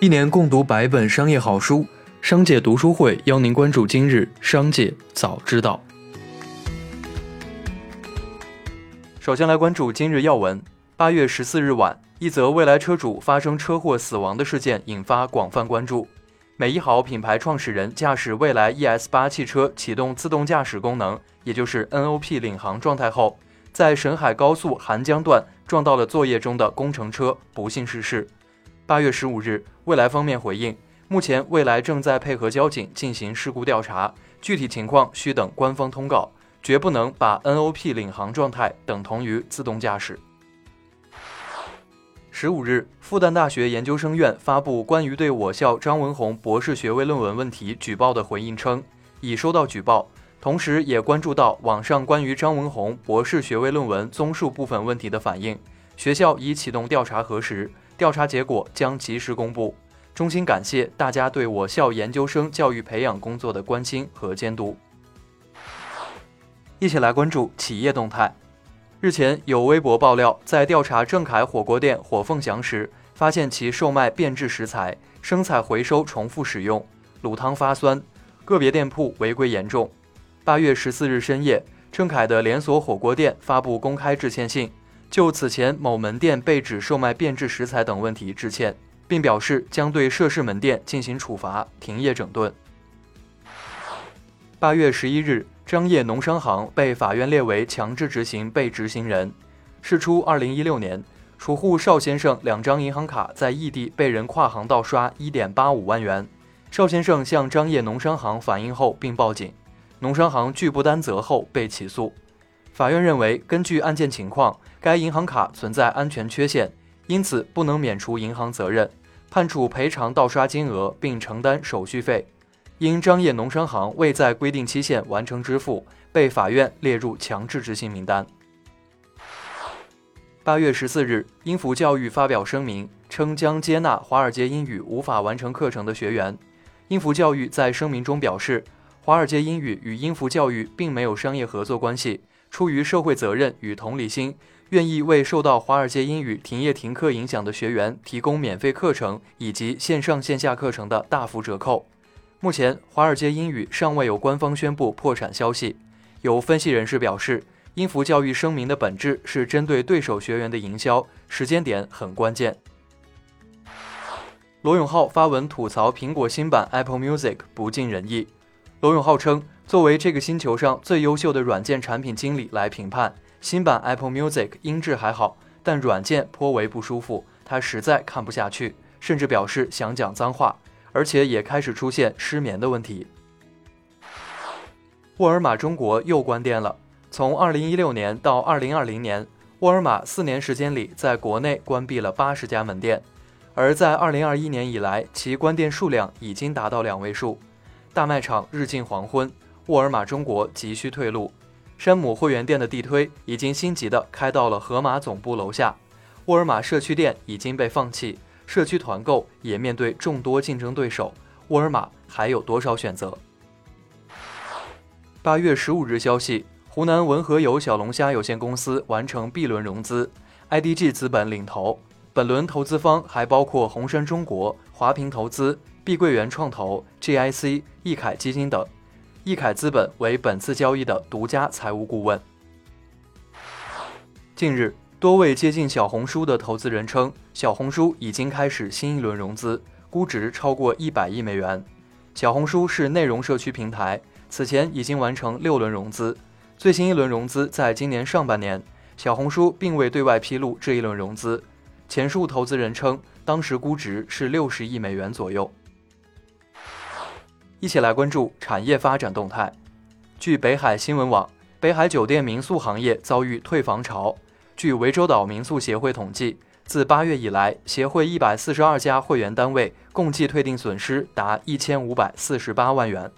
一年共读百本商业好书，商界读书会邀您关注今日商界早知道。首先来关注今日要闻。八月十四日晚，一则蔚来车主发生车祸死亡的事件引发广泛关注。美一豪品牌创始人驾驶蔚来 ES 八汽车启动自动驾驶功能，也就是 NOP 领航状态后，在沈海高速韩江段撞到了作业中的工程车，不幸逝世。八月十五日，蔚来方面回应，目前蔚来正在配合交警进行事故调查，具体情况需等官方通告，绝不能把 NOP 领航状态等同于自动驾驶。十五日，复旦大学研究生院发布关于对我校张文宏博士学位论文问题举报的回应称，已收到举报，同时也关注到网上关于张文宏博士学位论文综述部分问题的反应，学校已启动调查核实。调查结果将及时公布。衷心感谢大家对我校研究生教育培养工作的关心和监督。一起来关注企业动态。日前有微博爆料，在调查郑凯火锅店火凤祥时，发现其售卖变质食材，生菜回收重复使用，卤汤发酸，个别店铺违规严重。八月十四日深夜，郑凯的连锁火锅店发布公开致歉信。就此前某门店被指售卖变质食材等问题致歉，并表示将对涉事门店进行处罚、停业整顿。八月十一日，张掖农商行被法院列为强制执行被执行人。事出二零一六年，储户邵先生两张银行卡在异地被人跨行盗刷一点八五万元，邵先生向张掖农商行反映后并报警，农商行拒不担责后被起诉。法院认为，根据案件情况，该银行卡存在安全缺陷，因此不能免除银行责任，判处赔偿盗刷金额并承担手续费。因张掖农商行未在规定期限完成支付，被法院列入强制执行名单。八月十四日，英孚教育发表声明称，将接纳华尔街英语无法完成课程的学员。英孚教育在声明中表示，华尔街英语与英孚教育并没有商业合作关系。出于社会责任与同理心，愿意为受到华尔街英语停业停课影响的学员提供免费课程以及线上线下课程的大幅折扣。目前，华尔街英语尚未有官方宣布破产消息。有分析人士表示，英孚教育声明的本质是针对对手学员的营销，时间点很关键。罗永浩发文吐槽苹果新版 Apple Music 不尽人意。罗永浩称。作为这个星球上最优秀的软件产品经理来评判新版 Apple Music 音质还好，但软件颇为不舒服，他实在看不下去，甚至表示想讲脏话，而且也开始出现失眠的问题。沃尔玛中国又关店了，从2016年到2020年，沃尔玛四年时间里在国内关闭了八十家门店，而在2021年以来，其关店数量已经达到两位数，大卖场日近黄昏。沃尔玛中国急需退路，山姆会员店的地推已经心急的开到了盒马总部楼下，沃尔玛社区店已经被放弃，社区团购也面对众多竞争对手，沃尔玛还有多少选择？八月十五日消息，湖南文和友小龙虾有限公司完成 B 轮融资，IDG 资本领投，本轮投资方还包括红杉中国、华平投资、碧桂园创投、GIC、易凯基金等。易凯资本为本次交易的独家财务顾问。近日，多位接近小红书的投资人称，小红书已经开始新一轮融资，估值超过一百亿美元。小红书是内容社区平台，此前已经完成六轮融资，最新一轮融资在今年上半年。小红书并未对外披露这一轮融资，前述投资人称，当时估值是六十亿美元左右。一起来关注产业发展动态。据北海新闻网，北海酒店民宿行业遭遇退房潮。据涠洲岛民宿协会统计，自八月以来，协会一百四十二家会员单位共计退订损失达一千五百四十八万元。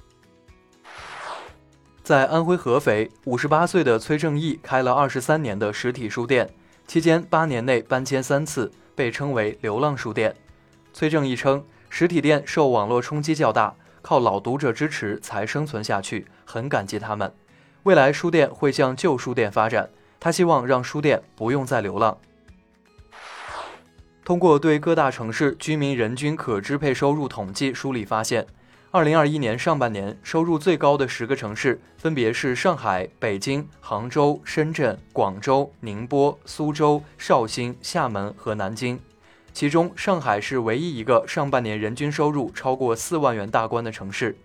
在安徽合肥，五十八岁的崔正义开了二十三年的实体书店，期间八年内搬迁三次，被称为“流浪书店”。崔正义称，实体店受网络冲击较大。靠老读者支持才生存下去，很感激他们。未来书店会向旧书店发展，他希望让书店不用再流浪。通过对各大城市居民人均可支配收入统计梳理发现，二零二一年上半年收入最高的十个城市分别是上海、北京、杭州、深圳、广州、宁波、苏州、绍兴、厦门和南京。其中，上海是唯一一个上半年人均收入超过四万元大关的城市。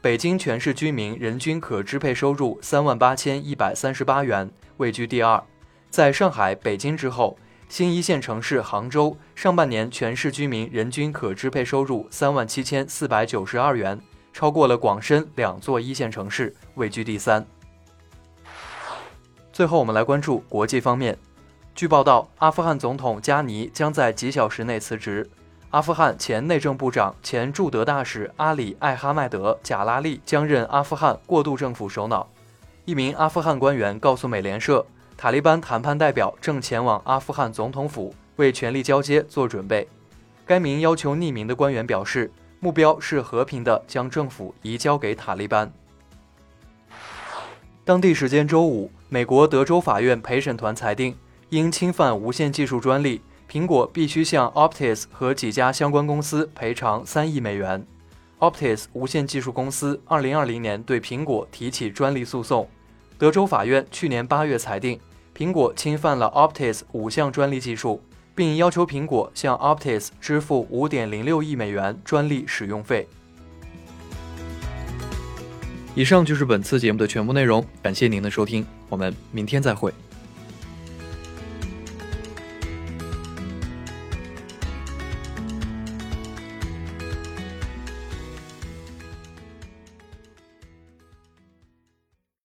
北京全市居民人均可支配收入三万八千一百三十八元，位居第二。在上海、北京之后，新一线城市杭州上半年全市居民人均可支配收入三万七千四百九十二元，超过了广深两座一线城市，位居第三。最后，我们来关注国际方面。据报道，阿富汗总统加尼将在几小时内辞职。阿富汗前内政部长、前驻德大使阿里·艾哈迈德·贾拉利将任阿富汗过渡政府首脑。一名阿富汗官员告诉美联社，塔利班谈判代表正前往阿富汗总统府为权力交接做准备。该名要求匿名的官员表示，目标是和平地将政府移交给塔利班。当地时间周五，美国德州法院陪审团裁定。因侵犯无线技术专利，苹果必须向 Optis 和几家相关公司赔偿三亿美元。Optis 无线技术公司2020年对苹果提起专利诉讼，德州法院去年八月裁定苹果侵犯了 Optis 五项专利技术，并要求苹果向 Optis 支付5.06亿美元专利使用费。以上就是本次节目的全部内容，感谢您的收听，我们明天再会。